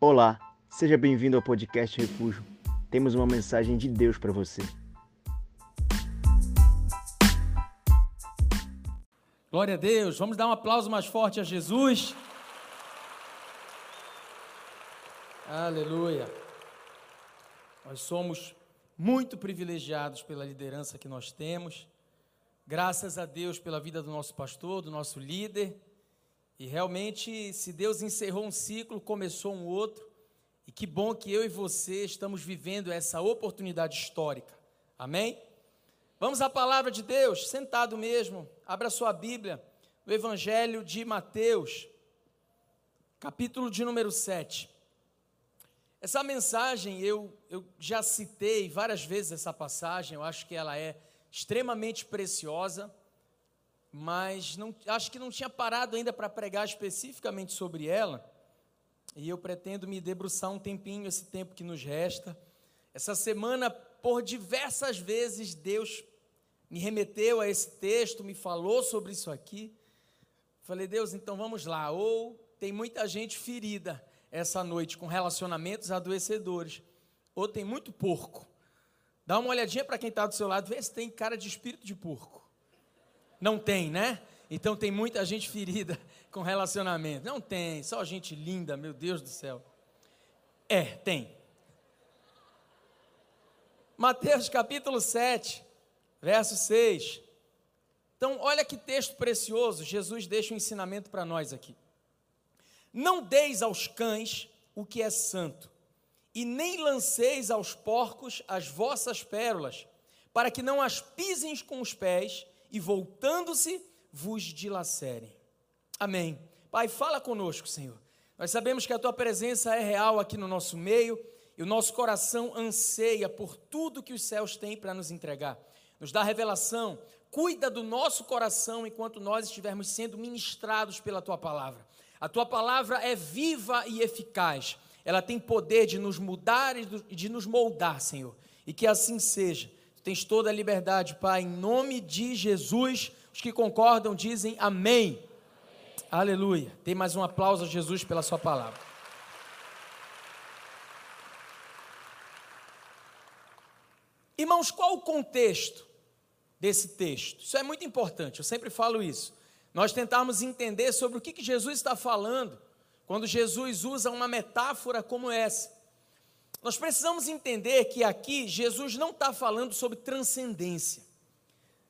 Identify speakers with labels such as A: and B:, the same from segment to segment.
A: Olá, seja bem-vindo ao podcast Refúgio. Temos uma mensagem de Deus para você.
B: Glória a Deus. Vamos dar um aplauso mais forte a Jesus. Aleluia. Nós somos muito privilegiados pela liderança que nós temos. Graças a Deus pela vida do nosso pastor, do nosso líder. E realmente, se Deus encerrou um ciclo, começou um outro. E que bom que eu e você estamos vivendo essa oportunidade histórica. Amém? Vamos à palavra de Deus, sentado mesmo. Abra sua Bíblia, no Evangelho de Mateus, capítulo de número 7. Essa mensagem eu, eu já citei várias vezes essa passagem, eu acho que ela é extremamente preciosa mas não, acho que não tinha parado ainda para pregar especificamente sobre ela. E eu pretendo me debruçar um tempinho, esse tempo que nos resta. Essa semana, por diversas vezes, Deus me remeteu a esse texto, me falou sobre isso aqui. Falei, Deus, então vamos lá. Ou tem muita gente ferida essa noite com relacionamentos adoecedores, ou tem muito porco. Dá uma olhadinha para quem está do seu lado, vê se tem cara de espírito de porco. Não tem, né? Então tem muita gente ferida com relacionamento. Não tem, só gente linda, meu Deus do céu. É, tem. Mateus capítulo 7, verso 6. Então, olha que texto precioso, Jesus deixa um ensinamento para nós aqui. Não deis aos cães o que é santo, e nem lanceis aos porcos as vossas pérolas, para que não as pisem com os pés e voltando-se vos dilacerem. Amém. Pai, fala conosco, Senhor. Nós sabemos que a tua presença é real aqui no nosso meio e o nosso coração anseia por tudo que os céus têm para nos entregar. Nos dá revelação, cuida do nosso coração enquanto nós estivermos sendo ministrados pela tua palavra. A tua palavra é viva e eficaz. Ela tem poder de nos mudar e de nos moldar, Senhor. E que assim seja tens toda a liberdade, Pai, em nome de Jesus. Os que concordam dizem amém. amém. Aleluia. Tem mais um aplauso a Jesus pela Sua palavra. Irmãos, qual o contexto desse texto? Isso é muito importante, eu sempre falo isso. Nós tentarmos entender sobre o que, que Jesus está falando quando Jesus usa uma metáfora como essa. Nós precisamos entender que aqui Jesus não está falando sobre transcendência,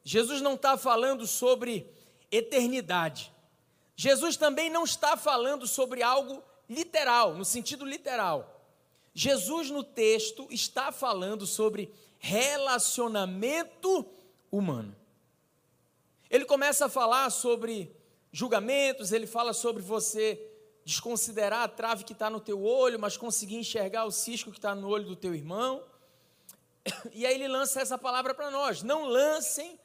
B: Jesus não está falando sobre eternidade, Jesus também não está falando sobre algo literal, no sentido literal. Jesus no texto está falando sobre relacionamento humano. Ele começa a falar sobre julgamentos, ele fala sobre você desconsiderar a trave que está no teu olho, mas conseguir enxergar o cisco que está no olho do teu irmão. E aí ele lança essa palavra para nós: não lancem,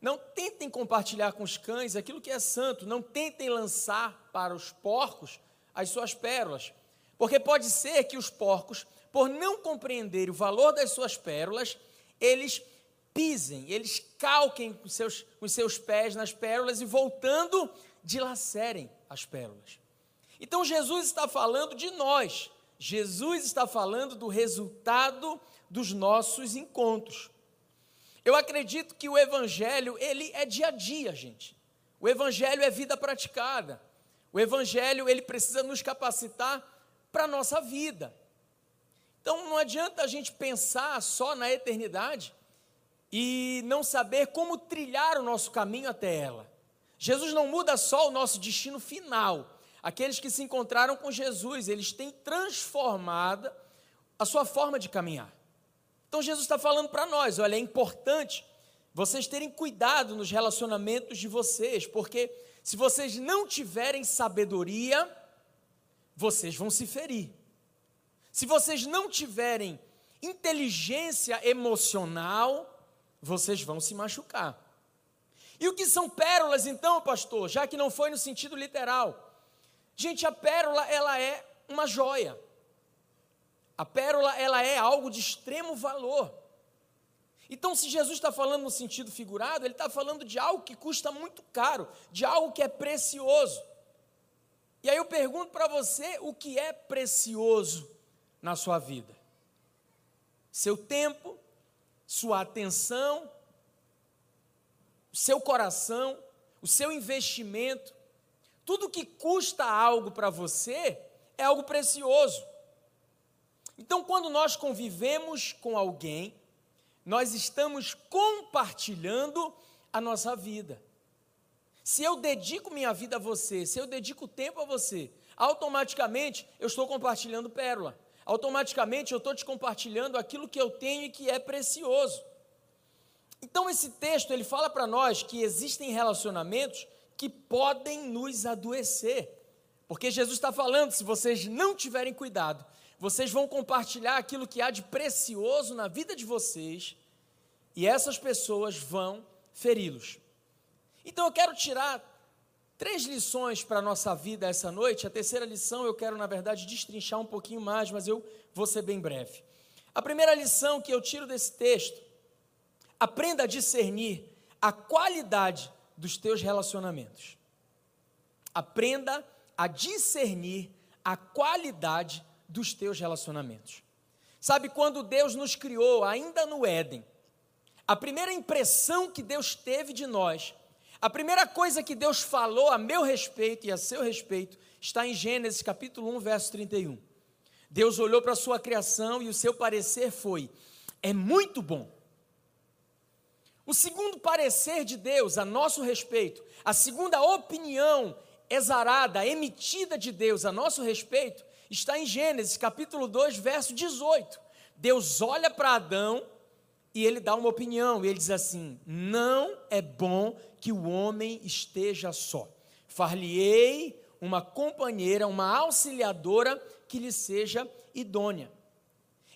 B: não tentem compartilhar com os cães aquilo que é santo, não tentem lançar para os porcos as suas pérolas, porque pode ser que os porcos, por não compreenderem o valor das suas pérolas, eles pisem, eles calquem com seus, com seus pés nas pérolas e voltando, dilacerem as pérolas. Então Jesus está falando de nós. Jesus está falando do resultado dos nossos encontros. Eu acredito que o evangelho, ele é dia a dia, gente. O evangelho é vida praticada. O evangelho, ele precisa nos capacitar para a nossa vida. Então não adianta a gente pensar só na eternidade e não saber como trilhar o nosso caminho até ela. Jesus não muda só o nosso destino final, aqueles que se encontraram com Jesus, eles têm transformado a sua forma de caminhar. Então Jesus está falando para nós: olha, é importante vocês terem cuidado nos relacionamentos de vocês, porque se vocês não tiverem sabedoria, vocês vão se ferir. Se vocês não tiverem inteligência emocional, vocês vão se machucar. E o que são pérolas então, pastor? Já que não foi no sentido literal. Gente, a pérola ela é uma joia. A pérola ela é algo de extremo valor. Então, se Jesus está falando no sentido figurado, ele está falando de algo que custa muito caro, de algo que é precioso. E aí eu pergunto para você o que é precioso na sua vida: seu tempo, sua atenção, seu coração, o seu investimento, tudo que custa algo para você é algo precioso. Então, quando nós convivemos com alguém, nós estamos compartilhando a nossa vida. Se eu dedico minha vida a você, se eu dedico tempo a você, automaticamente eu estou compartilhando pérola. Automaticamente eu estou te compartilhando aquilo que eu tenho e que é precioso. Então esse texto ele fala para nós que existem relacionamentos que podem nos adoecer. Porque Jesus está falando, se vocês não tiverem cuidado, vocês vão compartilhar aquilo que há de precioso na vida de vocês, e essas pessoas vão feri-los. Então eu quero tirar três lições para a nossa vida essa noite. A terceira lição eu quero, na verdade, destrinchar um pouquinho mais, mas eu vou ser bem breve. A primeira lição que eu tiro desse texto: aprenda a discernir a qualidade dos teus relacionamentos. Aprenda a discernir a qualidade dos teus relacionamentos. Sabe, quando Deus nos criou, ainda no Éden, a primeira impressão que Deus teve de nós a primeira coisa que Deus falou a meu respeito e a seu respeito está em Gênesis capítulo 1, verso 31. Deus olhou para a sua criação e o seu parecer foi: é muito bom. O segundo parecer de Deus a nosso respeito, a segunda opinião exarada, emitida de Deus a nosso respeito, está em Gênesis capítulo 2, verso 18. Deus olha para Adão e ele dá uma opinião, e ele diz assim: Não é bom que o homem esteja só. Far-lhe-ei uma companheira, uma auxiliadora que lhe seja idônea.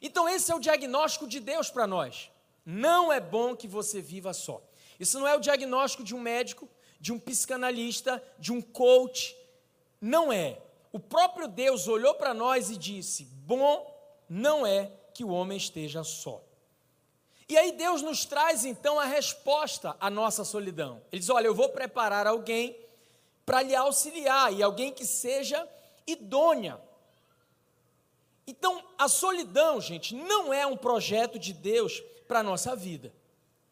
B: Então, esse é o diagnóstico de Deus para nós. Não é bom que você viva só. Isso não é o diagnóstico de um médico, de um psicanalista, de um coach. Não é. O próprio Deus olhou para nós e disse: Bom não é que o homem esteja só. E aí Deus nos traz então a resposta à nossa solidão. Ele diz: Olha, eu vou preparar alguém para lhe auxiliar e alguém que seja idônea. Então, a solidão, gente, não é um projeto de Deus para a nossa vida.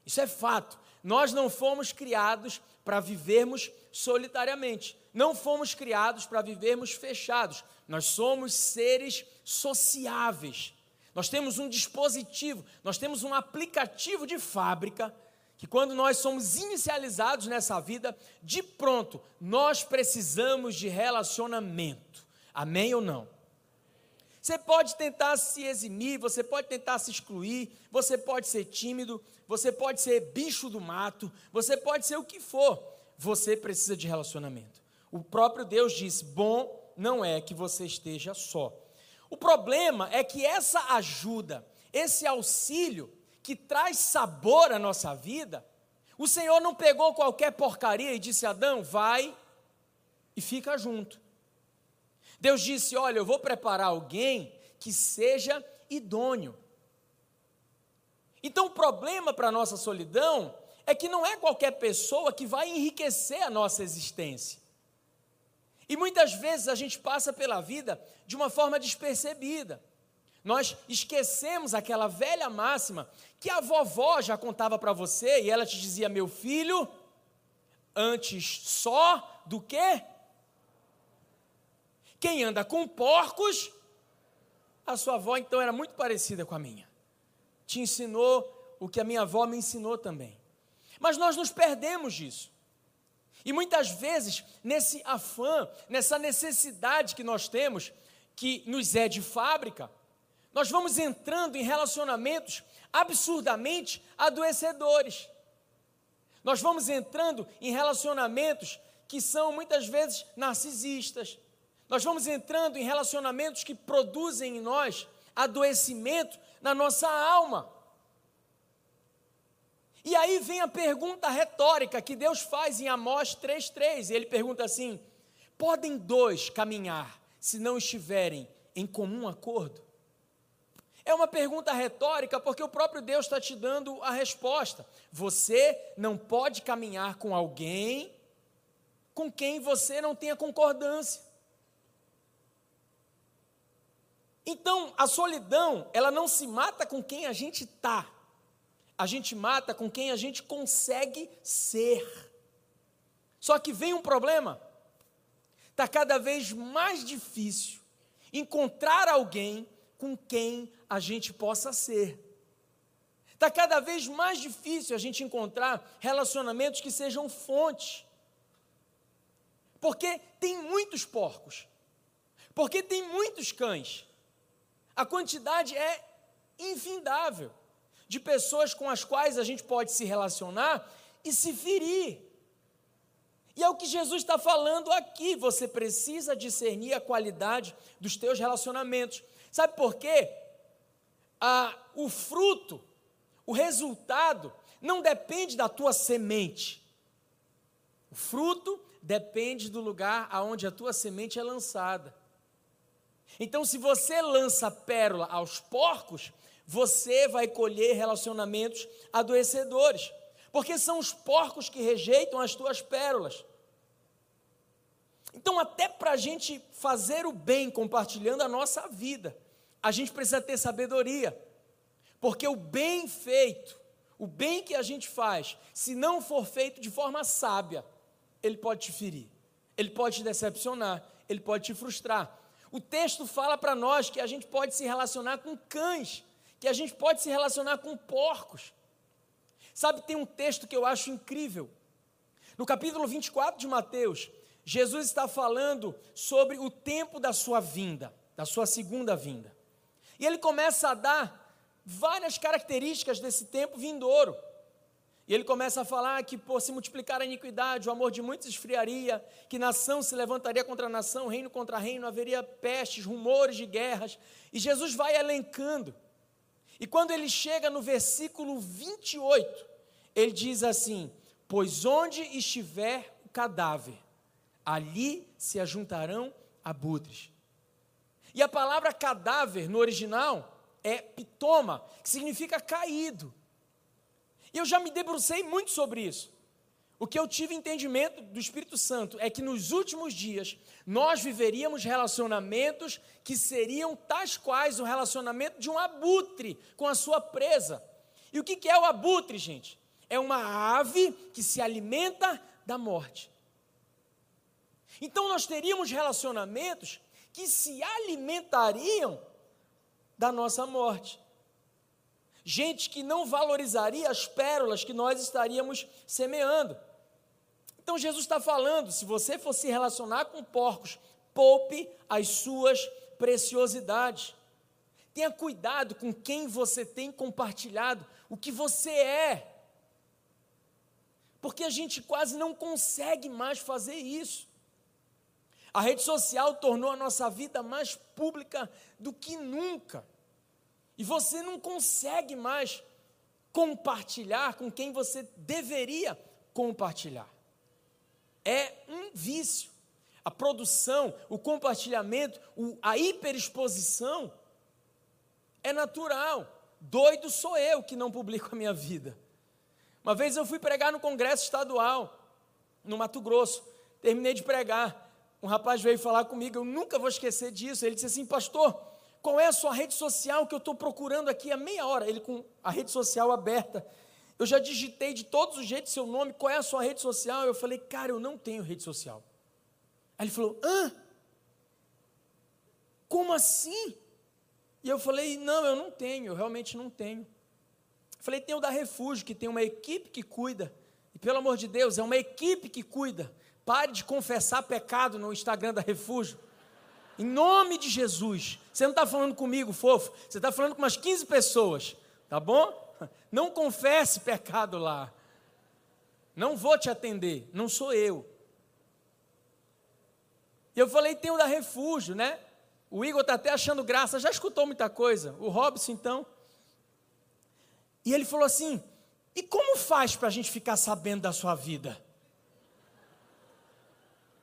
B: Isso é fato. Nós não fomos criados para vivermos solitariamente. Não fomos criados para vivermos fechados. Nós somos seres sociáveis. Nós temos um dispositivo, nós temos um aplicativo de fábrica que quando nós somos inicializados nessa vida, de pronto, nós precisamos de relacionamento. Amém ou não? Você pode tentar se eximir, você pode tentar se excluir, você pode ser tímido, você pode ser bicho do mato, você pode ser o que for. Você precisa de relacionamento. O próprio Deus diz: bom não é que você esteja só. O problema é que essa ajuda, esse auxílio que traz sabor à nossa vida, o Senhor não pegou qualquer porcaria e disse: Adão, vai e fica junto. Deus disse: Olha, eu vou preparar alguém que seja idôneo. Então, o problema para a nossa solidão é que não é qualquer pessoa que vai enriquecer a nossa existência. E muitas vezes a gente passa pela vida de uma forma despercebida. Nós esquecemos aquela velha máxima que a vovó já contava para você e ela te dizia: meu filho, antes só do que? Quem anda com porcos, a sua avó então era muito parecida com a minha. Te ensinou o que a minha avó me ensinou também. Mas nós nos perdemos disso. E muitas vezes, nesse afã, nessa necessidade que nós temos, que nos é de fábrica, nós vamos entrando em relacionamentos absurdamente adoecedores. Nós vamos entrando em relacionamentos que são muitas vezes narcisistas. Nós vamos entrando em relacionamentos que produzem em nós adoecimento na nossa alma. E aí vem a pergunta retórica que Deus faz em Amós 3,3. Ele pergunta assim: podem dois caminhar se não estiverem em comum acordo? É uma pergunta retórica porque o próprio Deus está te dando a resposta. Você não pode caminhar com alguém com quem você não tenha concordância. Então, a solidão, ela não se mata com quem a gente tá. A gente mata com quem a gente consegue ser. Só que vem um problema. Está cada vez mais difícil encontrar alguém com quem a gente possa ser. Está cada vez mais difícil a gente encontrar relacionamentos que sejam fonte. Porque tem muitos porcos. Porque tem muitos cães. A quantidade é infindável de pessoas com as quais a gente pode se relacionar e se ferir. E é o que Jesus está falando aqui. Você precisa discernir a qualidade dos teus relacionamentos. Sabe por quê? Ah, o fruto, o resultado, não depende da tua semente. O fruto depende do lugar aonde a tua semente é lançada. Então, se você lança pérola aos porcos, você vai colher relacionamentos adoecedores, porque são os porcos que rejeitam as tuas pérolas. Então, até para a gente fazer o bem compartilhando a nossa vida, a gente precisa ter sabedoria, porque o bem feito, o bem que a gente faz, se não for feito de forma sábia, ele pode te ferir, ele pode te decepcionar, ele pode te frustrar. O texto fala para nós que a gente pode se relacionar com cães, que a gente pode se relacionar com porcos. Sabe, tem um texto que eu acho incrível. No capítulo 24 de Mateus, Jesus está falando sobre o tempo da sua vinda, da sua segunda vinda. E ele começa a dar várias características desse tempo vindouro. E ele começa a falar que por se multiplicar a iniquidade, o amor de muitos esfriaria, que nação se levantaria contra nação, reino contra reino, haveria pestes, rumores de guerras. E Jesus vai elencando. E quando ele chega no versículo 28, ele diz assim: Pois onde estiver o cadáver, ali se ajuntarão abutres. E a palavra cadáver no original é pitoma, que significa caído. E eu já me debrucei muito sobre isso. O que eu tive entendimento do Espírito Santo é que nos últimos dias nós viveríamos relacionamentos que seriam tais quais o relacionamento de um abutre com a sua presa. E o que é o abutre, gente? É uma ave que se alimenta da morte. Então nós teríamos relacionamentos que se alimentariam da nossa morte. Gente que não valorizaria as pérolas que nós estaríamos semeando. Então Jesus está falando: se você for se relacionar com porcos, poupe as suas preciosidades. Tenha cuidado com quem você tem compartilhado o que você é. Porque a gente quase não consegue mais fazer isso. A rede social tornou a nossa vida mais pública do que nunca. E você não consegue mais compartilhar com quem você deveria compartilhar. É um vício. A produção, o compartilhamento, a hiperexposição é natural. Doido sou eu que não publico a minha vida. Uma vez eu fui pregar no congresso estadual, no Mato Grosso. Terminei de pregar um rapaz veio falar comigo, eu nunca vou esquecer disso. Ele disse assim: Pastor, qual é a sua rede social que eu estou procurando aqui há meia hora? Ele com a rede social aberta. Eu já digitei de todos os jeitos seu nome, qual é a sua rede social? Eu falei, cara, eu não tenho rede social. Aí ele falou, hã? Como assim? E eu falei, não, eu não tenho, eu realmente não tenho. Eu falei, tem o da Refúgio, que tem uma equipe que cuida. E pelo amor de Deus, é uma equipe que cuida. Pare de confessar pecado no Instagram da Refúgio. Em nome de Jesus. Você não está falando comigo, fofo. Você está falando com umas 15 pessoas. Tá bom? Não confesse pecado lá. Não vou te atender. Não sou eu. E eu falei, tem o da Refúgio, né? O Igor está até achando graça. Já escutou muita coisa. O Robson, então. E ele falou assim: e como faz para a gente ficar sabendo da sua vida?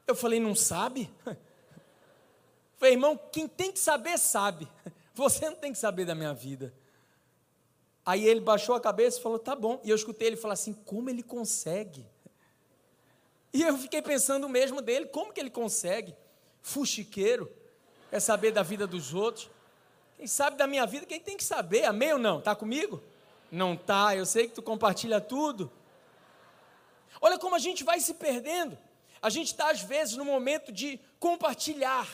B: Eu falei, não sabe? Falei, irmão, quem tem que saber, sabe. Você não tem que saber da minha vida. Aí ele baixou a cabeça e falou, tá bom. E eu escutei ele falar assim, como ele consegue? E eu fiquei pensando mesmo dele, como que ele consegue? Fuxiqueiro, quer saber da vida dos outros. Quem sabe da minha vida, quem tem que saber, amém ou não? Tá comigo? Não tá, eu sei que tu compartilha tudo. Olha como a gente vai se perdendo. A gente está, às vezes, no momento de compartilhar.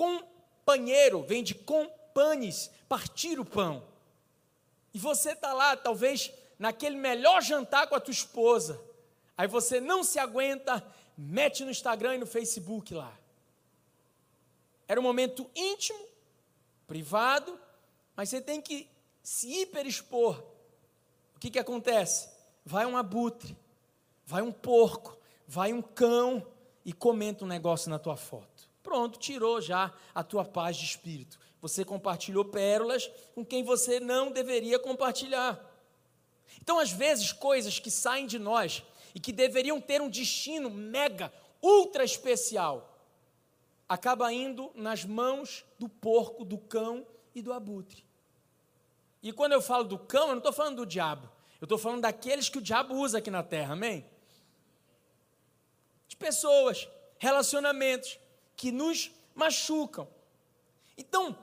B: Companheiro vem de companes, partir o pão. E você está lá, talvez, naquele melhor jantar com a tua esposa. Aí você não se aguenta, mete no Instagram e no Facebook lá. Era um momento íntimo, privado, mas você tem que se hiperexpor. O que, que acontece? Vai um abutre, vai um porco, vai um cão e comenta um negócio na tua foto. Pronto, tirou já a tua paz de espírito. Você compartilhou pérolas com quem você não deveria compartilhar. Então, às vezes, coisas que saem de nós e que deveriam ter um destino mega, ultra especial, acaba indo nas mãos do porco, do cão e do abutre. E quando eu falo do cão, eu não estou falando do diabo. Eu estou falando daqueles que o diabo usa aqui na terra, amém? de pessoas, relacionamentos que nos machucam. Então,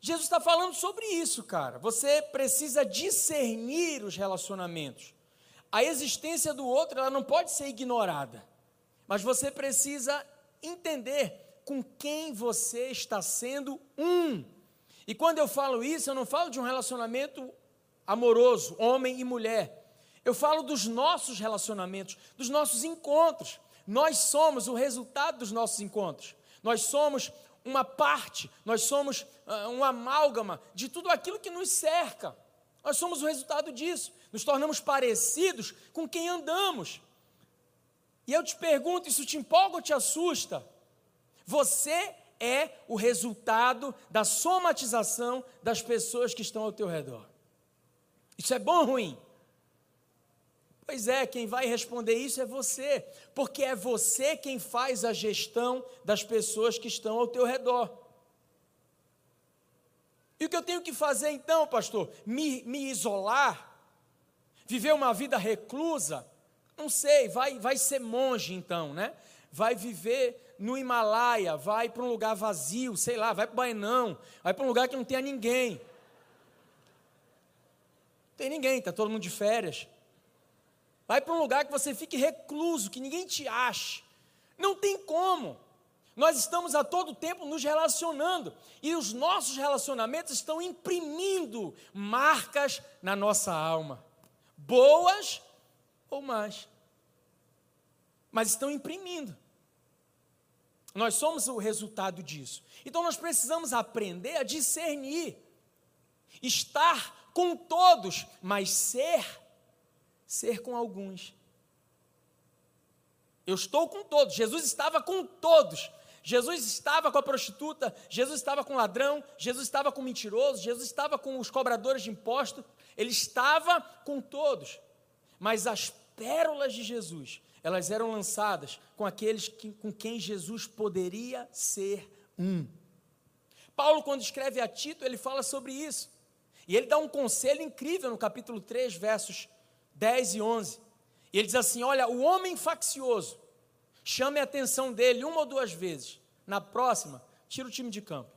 B: Jesus está falando sobre isso, cara. Você precisa discernir os relacionamentos. A existência do outro, ela não pode ser ignorada. Mas você precisa entender com quem você está sendo um. E quando eu falo isso, eu não falo de um relacionamento amoroso, homem e mulher. Eu falo dos nossos relacionamentos, dos nossos encontros. Nós somos o resultado dos nossos encontros. Nós somos uma parte, nós somos uh, um amálgama de tudo aquilo que nos cerca. Nós somos o resultado disso. Nos tornamos parecidos com quem andamos. E eu te pergunto: isso te empolga ou te assusta? Você é o resultado da somatização das pessoas que estão ao teu redor. Isso é bom ou ruim? Pois é, quem vai responder isso é você, porque é você quem faz a gestão das pessoas que estão ao teu redor. E o que eu tenho que fazer então, pastor? Me, me isolar? Viver uma vida reclusa? Não sei, vai, vai ser monge então, né? Vai viver no Himalaia, vai para um lugar vazio, sei lá, vai para o Bainão, vai para um lugar que não tenha ninguém. Não tem ninguém, está todo mundo de férias. Vai para um lugar que você fique recluso, que ninguém te ache. Não tem como. Nós estamos a todo tempo nos relacionando e os nossos relacionamentos estão imprimindo marcas na nossa alma, boas ou más, mas estão imprimindo. Nós somos o resultado disso. Então nós precisamos aprender a discernir, estar com todos, mas ser ser com alguns. Eu estou com todos. Jesus estava com todos. Jesus estava com a prostituta, Jesus estava com o ladrão, Jesus estava com o mentiroso, Jesus estava com os cobradores de impostos, ele estava com todos. Mas as pérolas de Jesus, elas eram lançadas com aqueles que, com quem Jesus poderia ser um. Paulo, quando escreve a Tito, ele fala sobre isso. E ele dá um conselho incrível no capítulo 3, versos 10 e 11. E ele diz assim: Olha, o homem faccioso, chame a atenção dele uma ou duas vezes. Na próxima, tira o time de campo.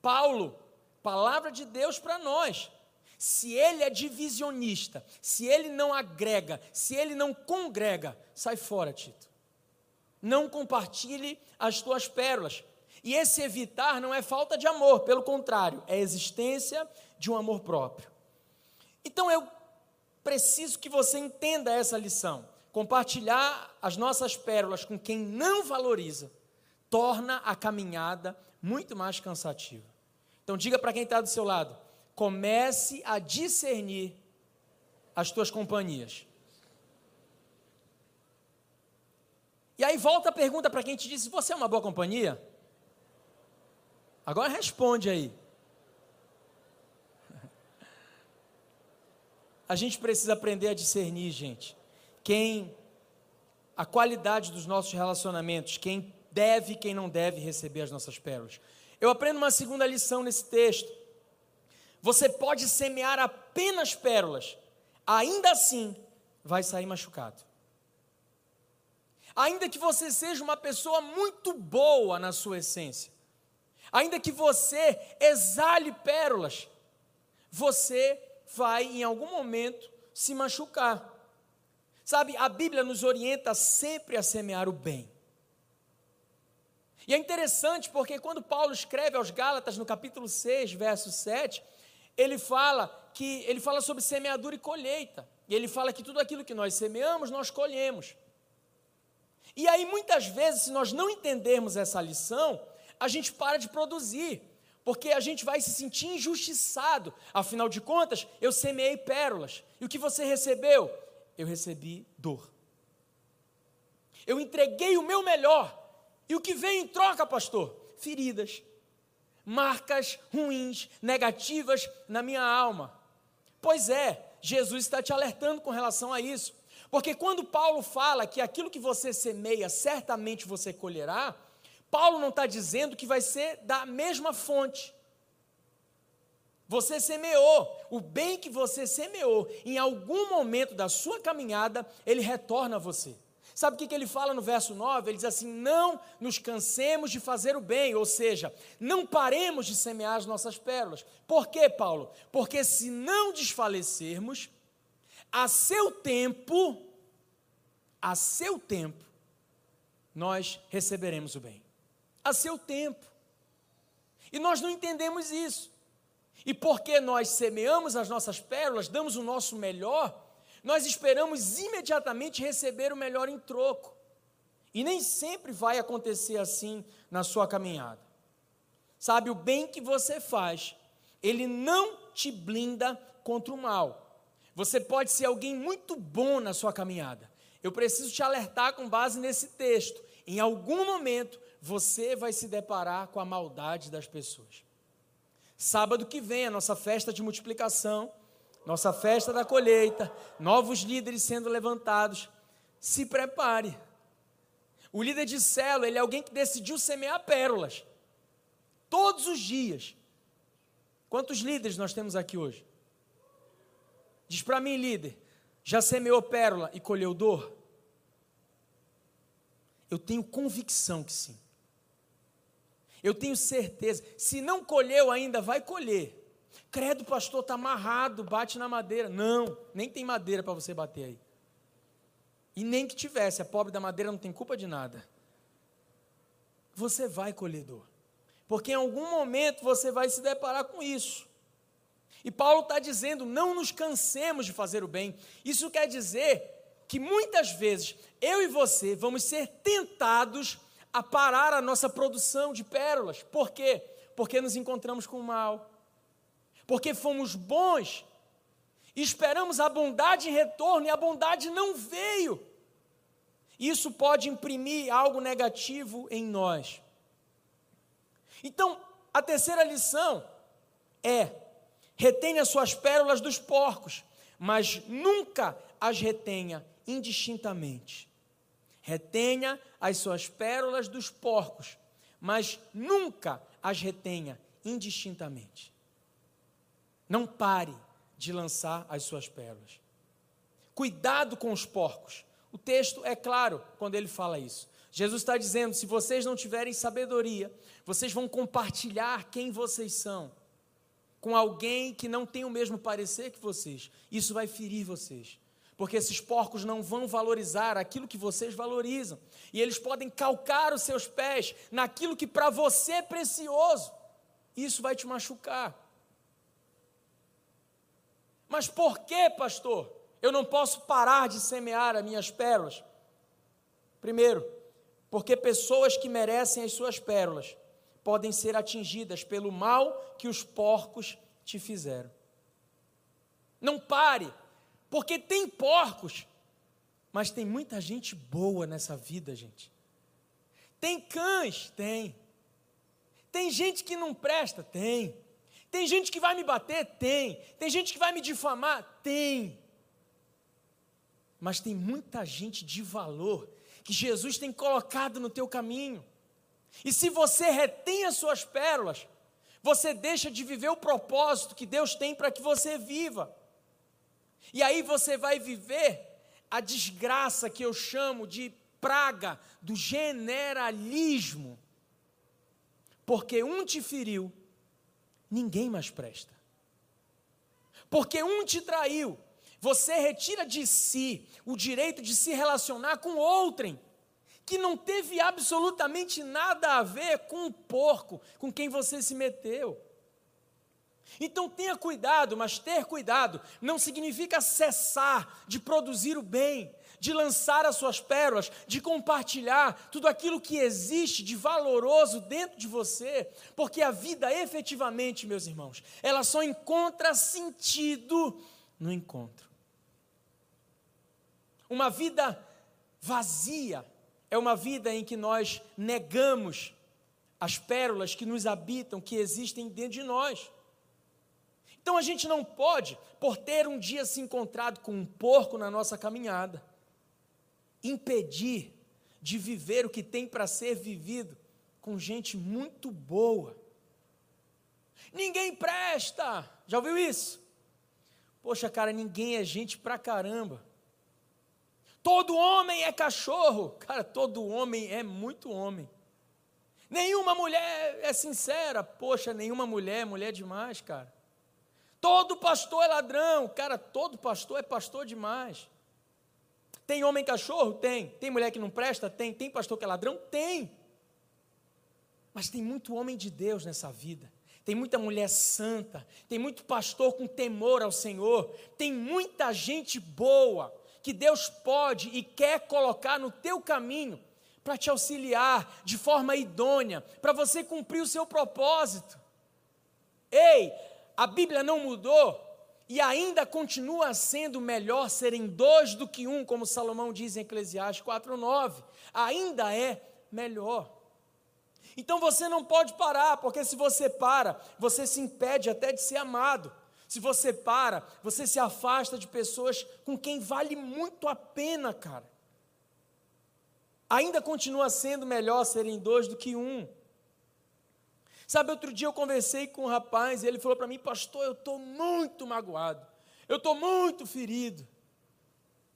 B: Paulo, palavra de Deus para nós. Se ele é divisionista, se ele não agrega, se ele não congrega, sai fora, Tito. Não compartilhe as tuas pérolas. E esse evitar não é falta de amor, pelo contrário, é existência de um amor próprio. Então eu preciso que você entenda essa lição. Compartilhar as nossas pérolas com quem não valoriza torna a caminhada muito mais cansativa. Então, diga para quem está do seu lado: comece a discernir as tuas companhias. E aí volta a pergunta para quem te disse: você é uma boa companhia? Agora responde aí. A gente precisa aprender a discernir, gente, quem a qualidade dos nossos relacionamentos, quem deve e quem não deve receber as nossas pérolas. Eu aprendo uma segunda lição nesse texto. Você pode semear apenas pérolas, ainda assim vai sair machucado. Ainda que você seja uma pessoa muito boa na sua essência, ainda que você exale pérolas, você vai em algum momento se machucar. Sabe, a Bíblia nos orienta sempre a semear o bem. E é interessante porque quando Paulo escreve aos Gálatas no capítulo 6, verso 7, ele fala que ele fala sobre semeadura e colheita. E ele fala que tudo aquilo que nós semeamos, nós colhemos. E aí muitas vezes, se nós não entendermos essa lição, a gente para de produzir, porque a gente vai se sentir injustiçado. Afinal de contas, eu semeei pérolas. E o que você recebeu? Eu recebi dor. Eu entreguei o meu melhor e o que vem em troca, pastor? Feridas, marcas ruins, negativas na minha alma. Pois é, Jesus está te alertando com relação a isso. Porque quando Paulo fala que aquilo que você semeia, certamente você colherá, Paulo não está dizendo que vai ser da mesma fonte. Você semeou, o bem que você semeou, em algum momento da sua caminhada, ele retorna a você. Sabe o que, ele fala no verso 9? Ele diz assim: Não nos cansemos de fazer o bem, ou seja, não paremos de semear as nossas pérolas. Por quê, Paulo? Porque se não desfalecermos, a seu tempo, a seu tempo, nós receberemos o bem. A seu tempo. E nós não entendemos isso. E porque nós semeamos as nossas pérolas, damos o nosso melhor, nós esperamos imediatamente receber o melhor em troco. E nem sempre vai acontecer assim na sua caminhada. Sabe, o bem que você faz, ele não te blinda contra o mal. Você pode ser alguém muito bom na sua caminhada. Eu preciso te alertar com base nesse texto. Em algum momento, você vai se deparar com a maldade das pessoas. Sábado que vem, a nossa festa de multiplicação nossa festa da colheita, novos líderes sendo levantados. Se prepare. O líder de célula, ele é alguém que decidiu semear pérolas. Todos os dias. Quantos líderes nós temos aqui hoje? Diz para mim, líder, já semeou pérola e colheu dor? Eu tenho convicção que sim. Eu tenho certeza. Se não colheu ainda, vai colher. Credo, pastor, está amarrado, bate na madeira. Não, nem tem madeira para você bater aí. E nem que tivesse, a pobre da madeira não tem culpa de nada. Você vai colher dor. Porque em algum momento você vai se deparar com isso. E Paulo está dizendo: não nos cansemos de fazer o bem. Isso quer dizer que muitas vezes eu e você vamos ser tentados a parar a nossa produção de pérolas. Por quê? Porque nos encontramos com o mal porque fomos bons, esperamos a bondade em retorno e a bondade não veio. Isso pode imprimir algo negativo em nós. Então, a terceira lição é: retenha as suas pérolas dos porcos, mas nunca as retenha indistintamente. Retenha as suas pérolas dos porcos, mas nunca as retenha indistintamente. Não pare de lançar as suas pérolas. Cuidado com os porcos. O texto é claro quando ele fala isso. Jesus está dizendo: se vocês não tiverem sabedoria, vocês vão compartilhar quem vocês são com alguém que não tem o mesmo parecer que vocês. Isso vai ferir vocês. Porque esses porcos não vão valorizar aquilo que vocês valorizam. E eles podem calcar os seus pés naquilo que para você é precioso. Isso vai te machucar. Mas por que, pastor? Eu não posso parar de semear as minhas pérolas? Primeiro, porque pessoas que merecem as suas pérolas podem ser atingidas pelo mal que os porcos te fizeram. Não pare, porque tem porcos, mas tem muita gente boa nessa vida, gente. Tem cães? Tem. Tem gente que não presta? Tem. Tem gente que vai me bater? Tem. Tem gente que vai me difamar? Tem. Mas tem muita gente de valor que Jesus tem colocado no teu caminho. E se você retém as suas pérolas, você deixa de viver o propósito que Deus tem para que você viva. E aí você vai viver a desgraça que eu chamo de praga do generalismo. porque um te feriu, ninguém mais presta. Porque um te traiu, você retira de si o direito de se relacionar com outrem, que não teve absolutamente nada a ver com o porco com quem você se meteu. Então tenha cuidado, mas ter cuidado não significa cessar de produzir o bem, de lançar as suas pérolas, de compartilhar tudo aquilo que existe de valoroso dentro de você, porque a vida efetivamente, meus irmãos, ela só encontra sentido no encontro. Uma vida vazia é uma vida em que nós negamos as pérolas que nos habitam, que existem dentro de nós. Então a gente não pode, por ter um dia se encontrado com um porco na nossa caminhada, impedir de viver o que tem para ser vivido com gente muito boa. Ninguém presta, já ouviu isso? Poxa, cara, ninguém é gente pra caramba. Todo homem é cachorro. Cara, todo homem é muito homem. Nenhuma mulher é sincera. Poxa, nenhuma mulher é mulher demais, cara. Todo pastor é ladrão. Cara, todo pastor é pastor demais. Tem homem cachorro? Tem. Tem mulher que não presta? Tem. Tem pastor que é ladrão? Tem. Mas tem muito homem de Deus nessa vida. Tem muita mulher santa. Tem muito pastor com temor ao Senhor. Tem muita gente boa que Deus pode e quer colocar no teu caminho para te auxiliar de forma idônea, para você cumprir o seu propósito. Ei, a Bíblia não mudou e ainda continua sendo melhor serem dois do que um, como Salomão diz em Eclesiastes 4:9. Ainda é melhor. Então você não pode parar, porque se você para, você se impede até de ser amado. Se você para, você se afasta de pessoas com quem vale muito a pena, cara. Ainda continua sendo melhor serem dois do que um. Sabe, outro dia eu conversei com um rapaz e ele falou para mim, pastor, eu estou muito magoado, eu estou muito ferido.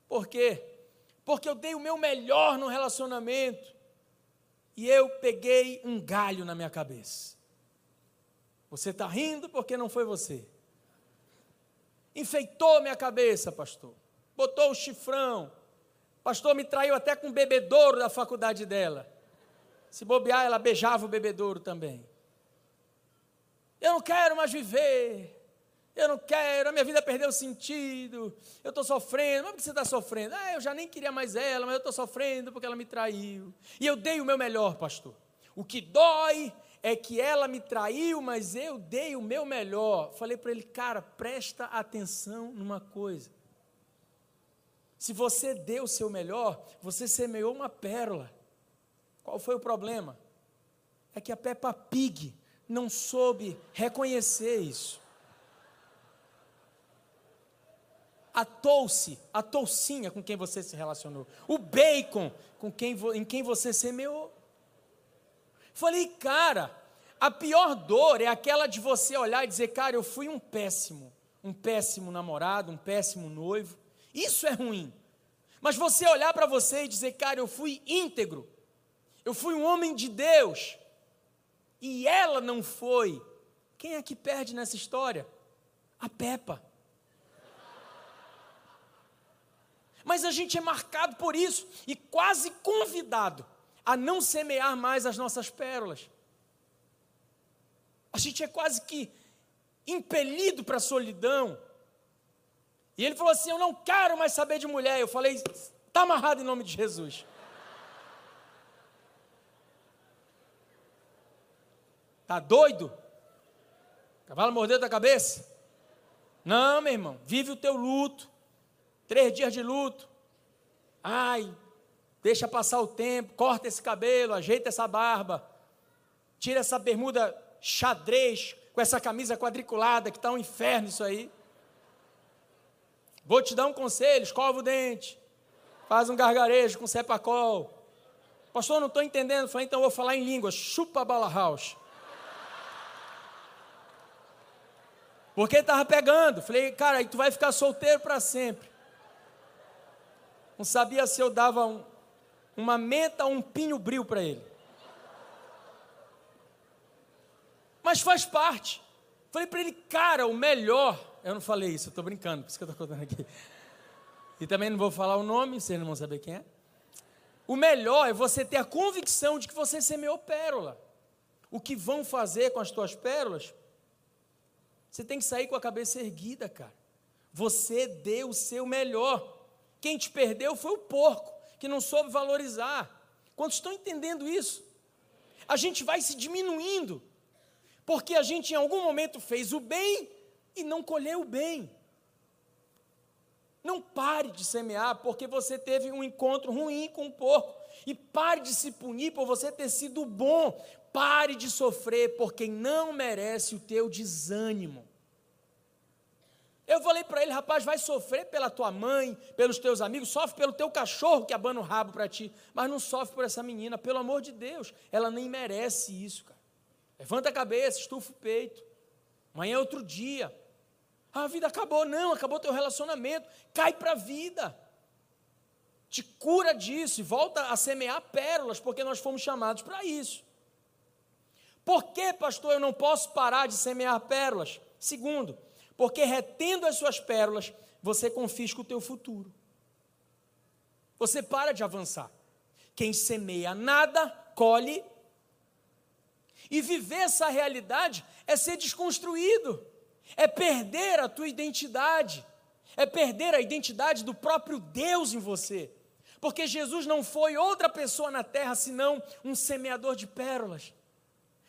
B: Por quê? Porque eu dei o meu melhor no relacionamento e eu peguei um galho na minha cabeça. Você está rindo porque não foi você enfeitou minha cabeça, pastor. Botou o chifrão. Pastor me traiu até com o bebedouro da faculdade dela. Se bobear, ela beijava o bebedouro também. Eu não quero mais viver. Eu não quero, a minha vida perdeu sentido. Eu estou sofrendo. Mas por que você está sofrendo? Ah, eu já nem queria mais ela, mas eu estou sofrendo porque ela me traiu. E eu dei o meu melhor, pastor. O que dói é que ela me traiu, mas eu dei o meu melhor. Falei para ele, cara, presta atenção numa coisa. Se você deu o seu melhor, você semeou uma pérola. Qual foi o problema? É que a Peppa Pig não soube reconhecer isso. A touce, a toucinha com quem você se relacionou, o bacon com quem, em quem você semeou. Falei, cara, a pior dor é aquela de você olhar e dizer, cara, eu fui um péssimo, um péssimo namorado, um péssimo noivo. Isso é ruim. Mas você olhar para você e dizer, cara, eu fui íntegro, eu fui um homem de Deus, e ela não foi. Quem é que perde nessa história? A Peppa. Mas a gente é marcado por isso e quase convidado a não semear mais as nossas pérolas. A gente é quase que impelido para a solidão. E ele falou assim: Eu não quero mais saber de mulher. Eu falei: Está amarrado em nome de Jesus. Tá doido? Cavalo mordeu da cabeça? Não, meu irmão, vive o teu luto. Três dias de luto. Ai, deixa passar o tempo, corta esse cabelo, ajeita essa barba, tira essa bermuda xadrez com essa camisa quadriculada, que está um inferno isso aí. Vou te dar um conselho: escova o dente, faz um gargarejo com sepacol. Pastor, não estou entendendo. Falei, então vou falar em língua. Chupa bala house. Porque estava pegando. Falei, cara, aí tu vai ficar solteiro para sempre. Não sabia se eu dava um, uma menta ou um pinho bril para ele. Mas faz parte. Falei para ele, cara, o melhor. Eu não falei isso, eu estou brincando, por isso que eu estou contando aqui. E também não vou falar o nome, vocês não vão saber quem é. O melhor é você ter a convicção de que você semeou pérola. O que vão fazer com as tuas pérolas? Você tem que sair com a cabeça erguida, cara. Você deu o seu melhor. Quem te perdeu foi o porco, que não soube valorizar. Quantos estão entendendo isso? A gente vai se diminuindo, porque a gente em algum momento fez o bem e não colheu o bem. Não pare de semear porque você teve um encontro ruim com o porco. E pare de se punir por você ter sido bom. Pare de sofrer por quem não merece o teu desânimo. Eu falei para ele, rapaz, vai sofrer pela tua mãe, pelos teus amigos, sofre pelo teu cachorro que abana o rabo para ti, mas não sofre por essa menina, pelo amor de Deus, ela nem merece isso, cara. Levanta a cabeça, estufa o peito. Amanhã é outro dia. Ah, a vida acabou, não, acabou teu relacionamento. Cai para a vida. Te cura disso e volta a semear pérolas, porque nós fomos chamados para isso. Por que, pastor, eu não posso parar de semear pérolas? Segundo, porque retendo as suas pérolas, você confisca o teu futuro. Você para de avançar. Quem semeia nada, colhe. E viver essa realidade é ser desconstruído, é perder a tua identidade, é perder a identidade do próprio Deus em você. Porque Jesus não foi outra pessoa na terra senão um semeador de pérolas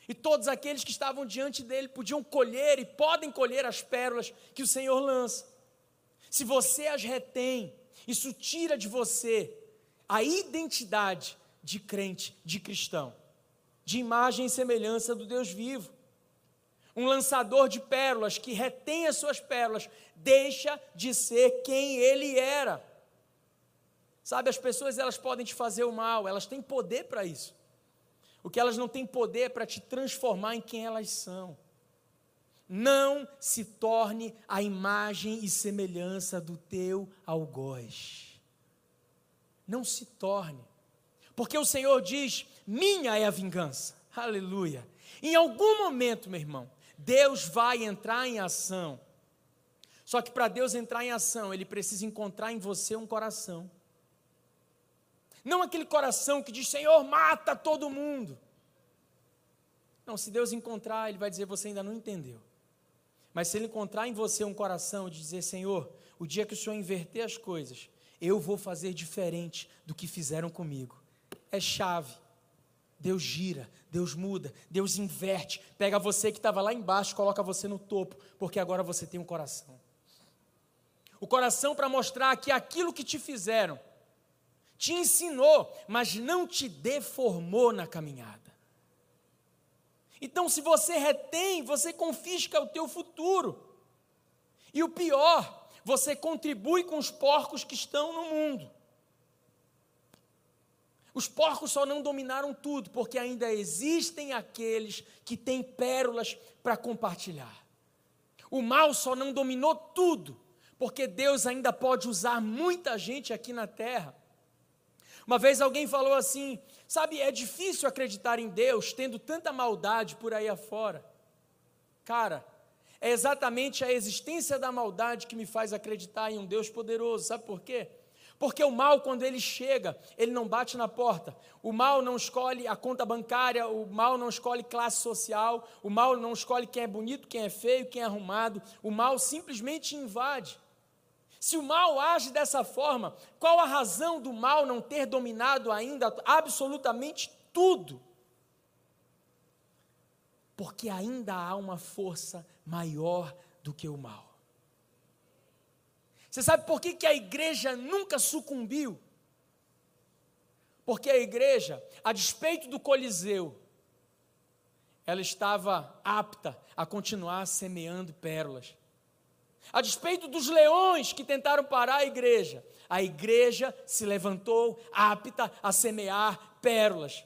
B: e todos aqueles que estavam diante dele podiam colher e podem colher as pérolas que o Senhor lança. Se você as retém, isso tira de você a identidade de crente, de cristão, de imagem e semelhança do Deus vivo. Um lançador de pérolas que retém as suas pérolas, deixa de ser quem ele era. Sabe, as pessoas elas podem te fazer o mal, elas têm poder para isso. O que elas não têm poder para te transformar em quem elas são. Não se torne a imagem e semelhança do teu algoz. Não se torne. Porque o Senhor diz: minha é a vingança. Aleluia. Em algum momento, meu irmão, Deus vai entrar em ação. Só que para Deus entrar em ação, Ele precisa encontrar em você um coração não aquele coração que diz: Senhor, mata todo mundo. Não, se Deus encontrar, Ele vai dizer: Você ainda não entendeu. Mas se Ele encontrar em você um coração de dizer: Senhor, o dia que o Senhor inverter as coisas, eu vou fazer diferente do que fizeram comigo. É chave. Deus gira, Deus muda, Deus inverte, pega você que estava lá embaixo, coloca você no topo, porque agora você tem um coração. O coração para mostrar que aquilo que te fizeram te ensinou, mas não te deformou na caminhada. Então, se você retém, você confisca o teu futuro. E o pior, você contribui com os porcos que estão no mundo. Os porcos só não dominaram tudo, porque ainda existem aqueles que têm pérolas para compartilhar. O mal só não dominou tudo, porque Deus ainda pode usar muita gente aqui na terra uma vez alguém falou assim: sabe, é difícil acreditar em Deus tendo tanta maldade por aí afora. Cara, é exatamente a existência da maldade que me faz acreditar em um Deus poderoso. Sabe por quê? Porque o mal, quando ele chega, ele não bate na porta. O mal não escolhe a conta bancária, o mal não escolhe classe social, o mal não escolhe quem é bonito, quem é feio, quem é arrumado. O mal simplesmente invade. Se o mal age dessa forma, qual a razão do mal não ter dominado ainda absolutamente tudo? Porque ainda há uma força maior do que o mal. Você sabe por que, que a igreja nunca sucumbiu? Porque a igreja, a despeito do Coliseu, ela estava apta a continuar semeando pérolas. A despeito dos leões que tentaram parar a igreja, a igreja se levantou apta a semear pérolas.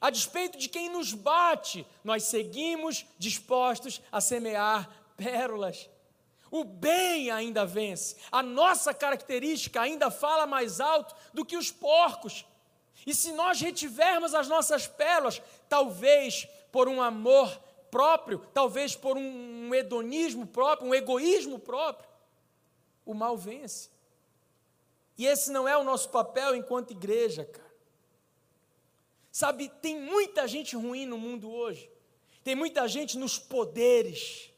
B: A despeito de quem nos bate, nós seguimos dispostos a semear pérolas. O bem ainda vence. A nossa característica ainda fala mais alto do que os porcos. E se nós retivermos as nossas pérolas, talvez por um amor próprio, talvez por um, hedonismo próprio, um egoísmo próprio, o mal vence. E esse não é o nosso papel enquanto igreja, cara. Sabe, tem muita gente ruim no mundo hoje, tem muita gente nos poderes,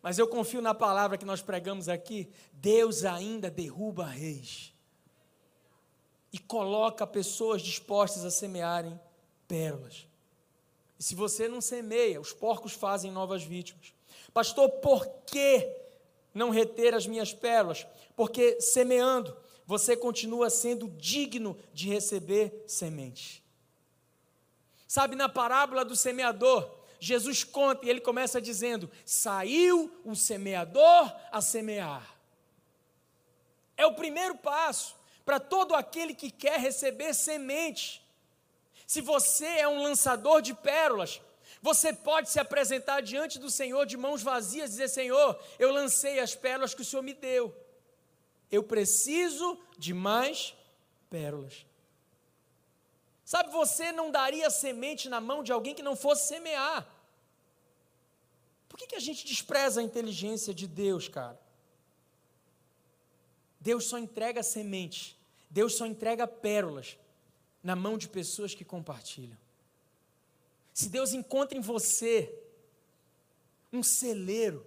B: mas eu confio na palavra que nós pregamos aqui: Deus ainda derruba reis e coloca pessoas dispostas a semearem pérolas. E se você não semeia, os porcos fazem novas vítimas. Pastor, por que não reter as minhas pérolas? Porque semeando, você continua sendo digno de receber semente. Sabe, na parábola do semeador, Jesus conta e ele começa dizendo: Saiu o semeador a semear. É o primeiro passo para todo aquele que quer receber semente. Se você é um lançador de pérolas, você pode se apresentar diante do Senhor de mãos vazias e dizer: Senhor, eu lancei as pérolas que o Senhor me deu. Eu preciso de mais pérolas. Sabe, você não daria semente na mão de alguém que não fosse semear. Por que, que a gente despreza a inteligência de Deus, cara? Deus só entrega semente, Deus só entrega pérolas na mão de pessoas que compartilham. Se Deus encontra em você um celeiro,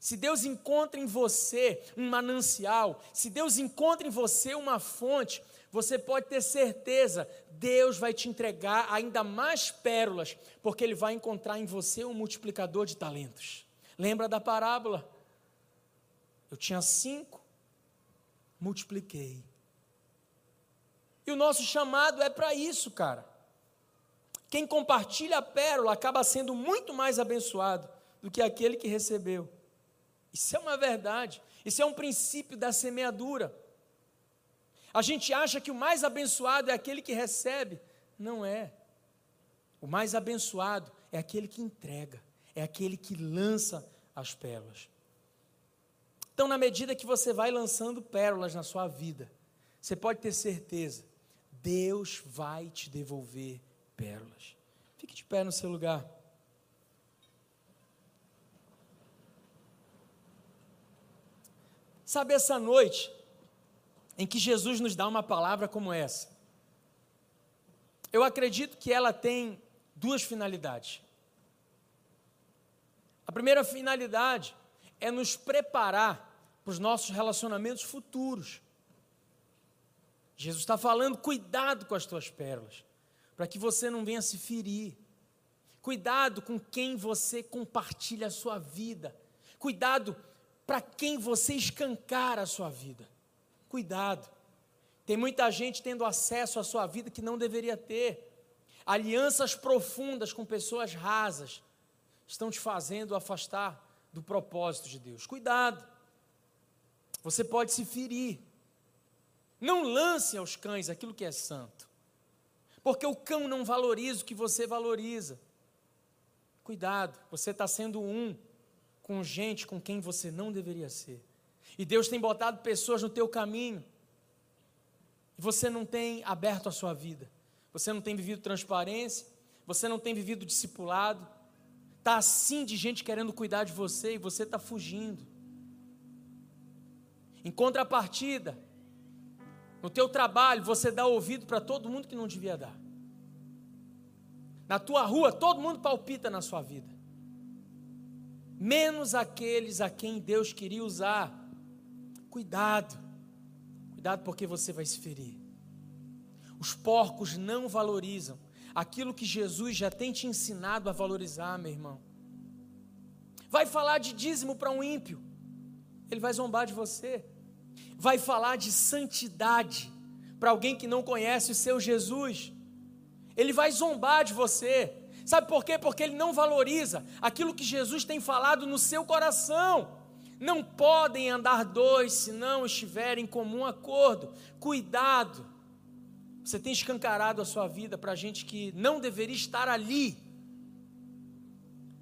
B: se Deus encontra em você um manancial, se Deus encontra em você uma fonte, você pode ter certeza, Deus vai te entregar ainda mais pérolas, porque Ele vai encontrar em você um multiplicador de talentos. Lembra da parábola? Eu tinha cinco, multipliquei. E o nosso chamado é para isso, cara. Quem compartilha a pérola acaba sendo muito mais abençoado do que aquele que recebeu. Isso é uma verdade. Isso é um princípio da semeadura. A gente acha que o mais abençoado é aquele que recebe. Não é. O mais abençoado é aquele que entrega, é aquele que lança as pérolas. Então, na medida que você vai lançando pérolas na sua vida, você pode ter certeza, Deus vai te devolver pérolas. Fique de pé no seu lugar. Sabe, essa noite em que Jesus nos dá uma palavra como essa, eu acredito que ela tem duas finalidades. A primeira finalidade é nos preparar para os nossos relacionamentos futuros. Jesus está falando, cuidado com as tuas pérolas, para que você não venha se ferir. Cuidado com quem você compartilha a sua vida. Cuidado para quem você escancara a sua vida. Cuidado. Tem muita gente tendo acesso à sua vida que não deveria ter. Alianças profundas com pessoas rasas estão te fazendo afastar do propósito de Deus. Cuidado. Você pode se ferir. Não lance aos cães aquilo que é santo. Porque o cão não valoriza o que você valoriza. Cuidado, você está sendo um com gente com quem você não deveria ser. E Deus tem botado pessoas no teu caminho. E você não tem aberto a sua vida. Você não tem vivido transparência. Você não tem vivido discipulado. Está assim de gente querendo cuidar de você e você está fugindo. Em contrapartida, no teu trabalho, você dá ouvido para todo mundo que não devia dar. Na tua rua, todo mundo palpita na sua vida menos aqueles a quem Deus queria usar. Cuidado, cuidado porque você vai se ferir. Os porcos não valorizam aquilo que Jesus já tem te ensinado a valorizar, meu irmão. Vai falar de dízimo para um ímpio, ele vai zombar de você. Vai falar de santidade para alguém que não conhece o seu Jesus, ele vai zombar de você. Sabe por quê? Porque ele não valoriza aquilo que Jesus tem falado no seu coração. Não podem andar dois se não estiverem em comum acordo. Cuidado. Você tem escancarado a sua vida para gente que não deveria estar ali.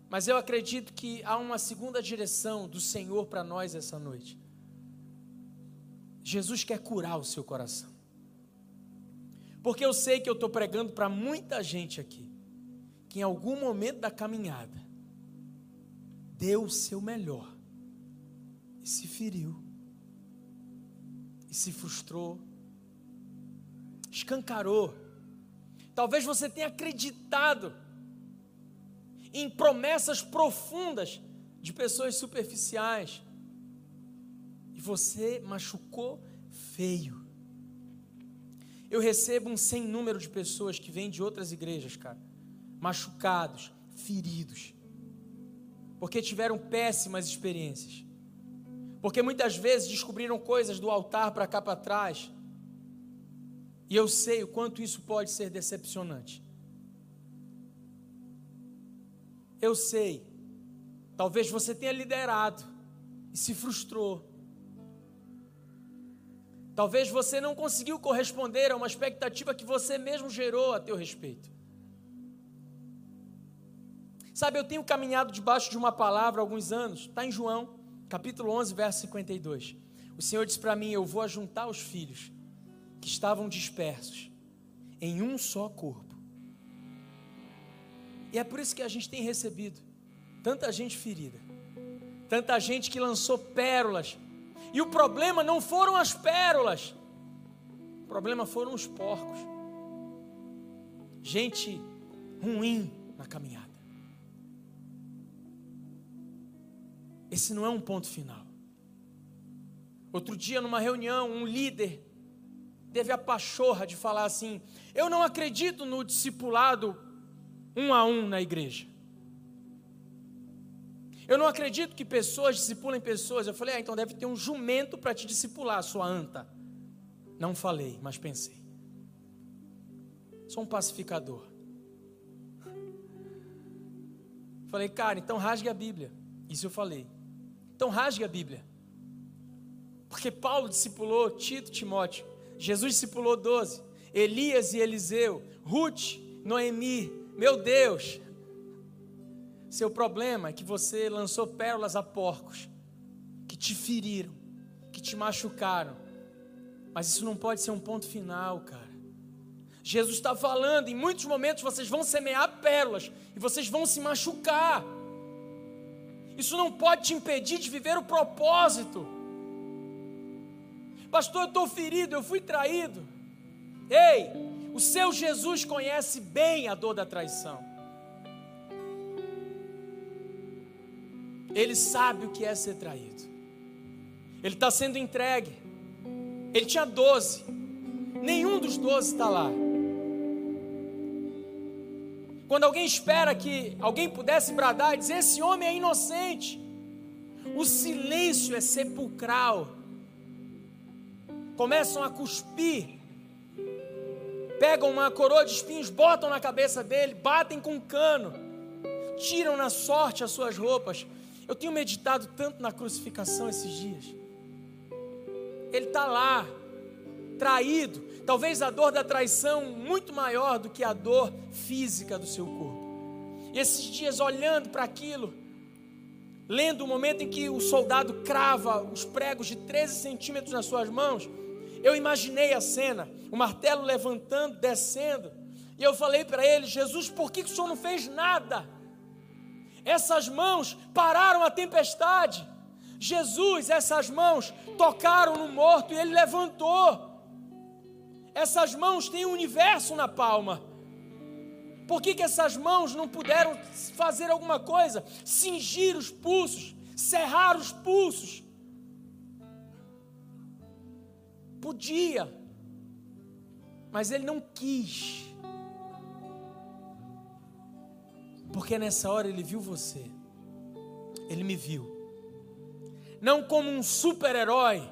B: Mas eu acredito que há uma segunda direção do Senhor para nós essa noite. Jesus quer curar o seu coração. Porque eu sei que eu estou pregando para muita gente aqui que em algum momento da caminhada deu o seu melhor e se feriu, e se frustrou, escancarou. Talvez você tenha acreditado em promessas profundas de pessoas superficiais e você machucou feio. Eu recebo um sem número de pessoas que vêm de outras igrejas, cara, machucados, feridos, porque tiveram péssimas experiências, porque muitas vezes descobriram coisas do altar para cá para trás, e eu sei o quanto isso pode ser decepcionante. Eu sei, talvez você tenha liderado e se frustrou. Talvez você não conseguiu corresponder a uma expectativa que você mesmo gerou a teu respeito. Sabe, eu tenho caminhado debaixo de uma palavra há alguns anos, está em João, capítulo 11, verso 52. O Senhor disse para mim: Eu vou ajuntar os filhos que estavam dispersos em um só corpo. E é por isso que a gente tem recebido tanta gente ferida, tanta gente que lançou pérolas. E o problema não foram as pérolas, o problema foram os porcos. Gente ruim na caminhada. Esse não é um ponto final. Outro dia, numa reunião, um líder teve a pachorra de falar assim: Eu não acredito no discipulado um a um na igreja. Eu não acredito que pessoas discipulem pessoas. Eu falei, ah, então deve ter um jumento para te discipular, sua anta. Não falei, mas pensei. Sou um pacificador. Falei, cara, então rasgue a Bíblia. Isso eu falei. Então rasgue a Bíblia. Porque Paulo discipulou Tito, Timóteo. Jesus discipulou doze. Elias e Eliseu. Ruth, Noemi. Meu Deus. Seu problema é que você lançou pérolas a porcos. Que te feriram. Que te machucaram. Mas isso não pode ser um ponto final, cara. Jesus está falando, em muitos momentos vocês vão semear pérolas e vocês vão se machucar. Isso não pode te impedir de viver o propósito. Pastor, eu estou ferido, eu fui traído. Ei, o seu Jesus conhece bem a dor da traição. Ele sabe o que é ser traído. Ele está sendo entregue. Ele tinha doze. Nenhum dos doze está lá. Quando alguém espera que alguém pudesse bradar e dizer: Esse homem é inocente, o silêncio é sepulcral. Começam a cuspir, pegam uma coroa de espinhos, botam na cabeça dele, batem com um cano, tiram na sorte as suas roupas. Eu tenho meditado tanto na crucificação esses dias. Ele está lá, traído, talvez a dor da traição muito maior do que a dor física do seu corpo. E esses dias olhando para aquilo, lendo o momento em que o soldado crava os pregos de 13 centímetros nas suas mãos, eu imaginei a cena, o martelo levantando, descendo, e eu falei para ele: Jesus, por que o senhor não fez nada? Essas mãos pararam a tempestade. Jesus, essas mãos tocaram no morto e ele levantou. Essas mãos têm o universo na palma. Por que, que essas mãos não puderam fazer alguma coisa? Cingir os pulsos, cerrar os pulsos. Podia, mas ele não quis. Porque nessa hora ele viu você, ele me viu, não como um super-herói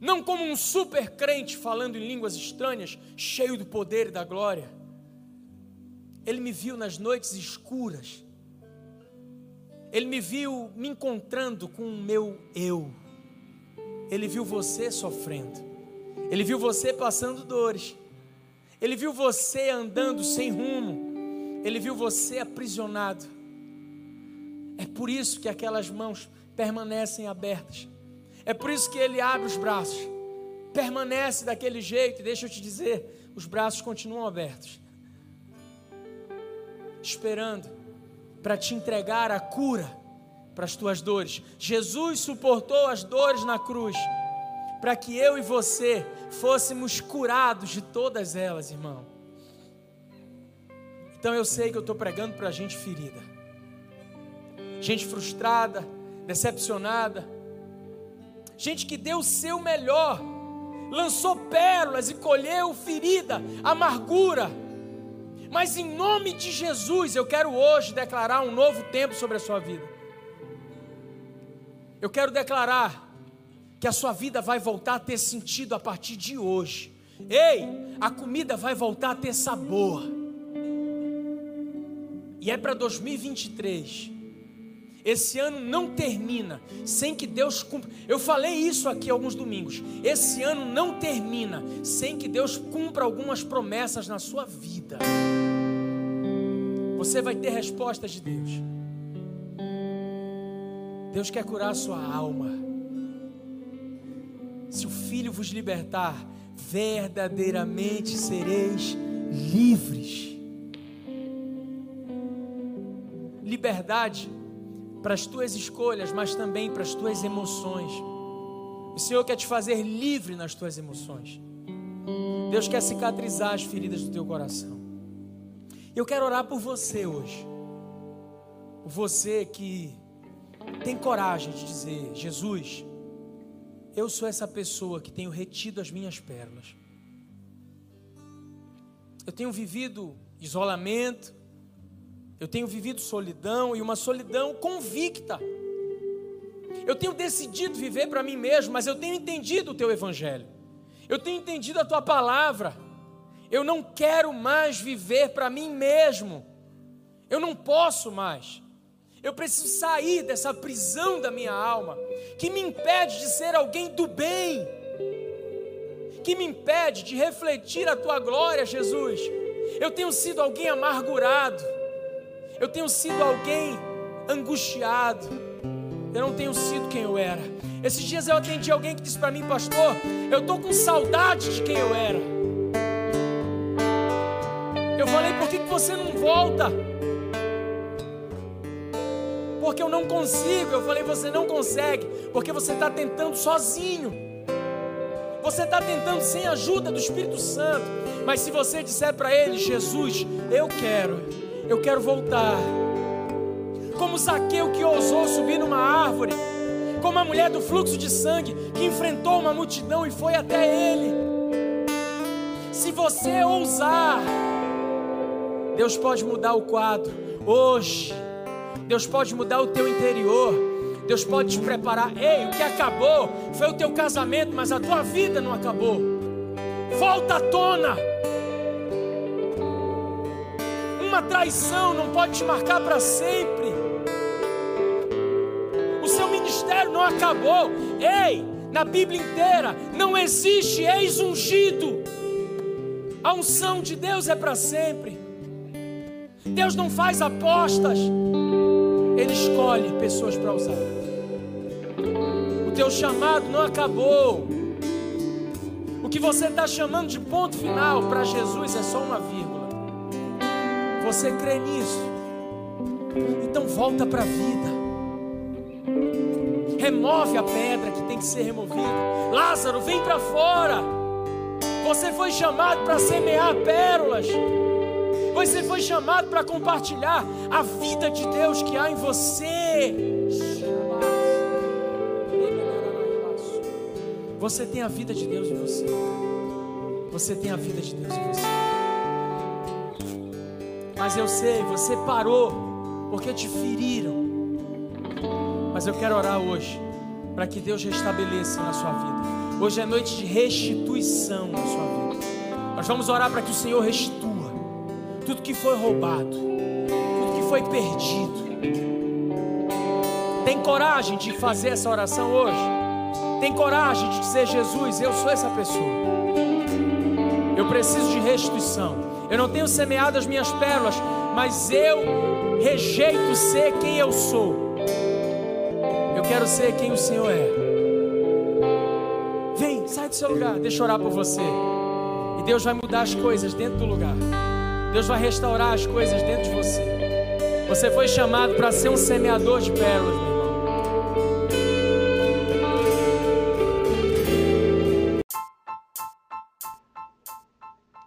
B: não como um super crente falando em línguas estranhas, cheio do poder e da glória. Ele me viu nas noites escuras. Ele me viu me encontrando com o meu eu. Ele viu você sofrendo. Ele viu você passando dores. Ele viu você andando sem rumo. Ele viu você aprisionado. É por isso que aquelas mãos permanecem abertas é por isso que ele abre os braços, permanece daquele jeito, deixa eu te dizer, os braços continuam abertos, esperando para te entregar a cura para as tuas dores. Jesus suportou as dores na cruz para que eu e você fôssemos curados de todas elas, irmão. Então eu sei que eu estou pregando para gente ferida, gente frustrada, decepcionada, gente que deu o seu melhor, lançou pérolas e colheu ferida, amargura. Mas em nome de Jesus, eu quero hoje declarar um novo tempo sobre a sua vida. Eu quero declarar que a sua vida vai voltar a ter sentido a partir de hoje. Ei, a comida vai voltar a ter sabor. E é para 2023. Esse ano não termina sem que Deus cumpra. Eu falei isso aqui alguns domingos. Esse ano não termina sem que Deus cumpra algumas promessas na sua vida. Você vai ter respostas de Deus. Deus quer curar a sua alma. Se o Filho vos libertar, verdadeiramente sereis livres. Liberdade para as tuas escolhas, mas também para as tuas emoções. O Senhor quer te fazer livre nas tuas emoções. Deus quer cicatrizar as feridas do teu coração. Eu quero orar por você hoje. Você que tem coragem de dizer: Jesus, eu sou essa pessoa que tenho retido as minhas pérolas. Eu tenho vivido isolamento, eu tenho vivido solidão e uma solidão convicta. Eu tenho decidido viver para mim mesmo, mas eu tenho entendido o teu evangelho. Eu tenho entendido a tua palavra. Eu não quero mais viver para mim mesmo. Eu não posso mais. Eu preciso sair dessa prisão da minha alma, que me impede de ser alguém do bem, que me impede de refletir a tua glória, Jesus. Eu tenho sido alguém amargurado, eu tenho sido alguém angustiado, eu não tenho sido quem eu era. Esses dias eu atendi alguém que disse para mim, pastor, eu estou com saudade de quem eu era. Eu falei, por que, que você não volta? porque eu não consigo. Eu falei, você não consegue, porque você está tentando sozinho. Você está tentando sem a ajuda do Espírito Santo. Mas se você disser para ele, Jesus, eu quero, eu quero voltar. Como Zaqueu que ousou subir numa árvore, como a mulher do fluxo de sangue que enfrentou uma multidão e foi até ele. Se você ousar, Deus pode mudar o quadro hoje. Deus pode mudar o teu interior. Deus pode te preparar. Ei, o que acabou foi o teu casamento, mas a tua vida não acabou. Volta à tona. Uma traição não pode te marcar para sempre. O seu ministério não acabou. Ei, na Bíblia inteira não existe ex-ungido. A unção de Deus é para sempre. Deus não faz apostas. Ele escolhe pessoas para usar. O teu chamado não acabou. O que você está chamando de ponto final para Jesus é só uma vírgula. Você crê nisso? Então volta para a vida. Remove a pedra que tem que ser removida. Lázaro, vem para fora. Você foi chamado para semear pérolas. Você foi chamado para compartilhar a vida de Deus que há em você. Você tem a vida de Deus em você. Você tem a vida de Deus em você. Mas eu sei, você parou porque te feriram. Mas eu quero orar hoje para que Deus restabeleça na sua vida. Hoje é noite de restituição na sua vida. Nós vamos orar para que o Senhor restitua tudo que foi roubado, tudo que foi perdido. Tem coragem de fazer essa oração hoje? Tem coragem de dizer, Jesus, eu sou essa pessoa. Eu preciso de restituição. Eu não tenho semeado as minhas pérolas, mas eu rejeito ser quem eu sou. Eu quero ser quem o Senhor é. Vem, sai do seu lugar, deixa eu orar por você. E Deus vai mudar as coisas dentro do lugar. Deus vai restaurar as coisas dentro de você. Você foi chamado para ser um semeador de pérolas,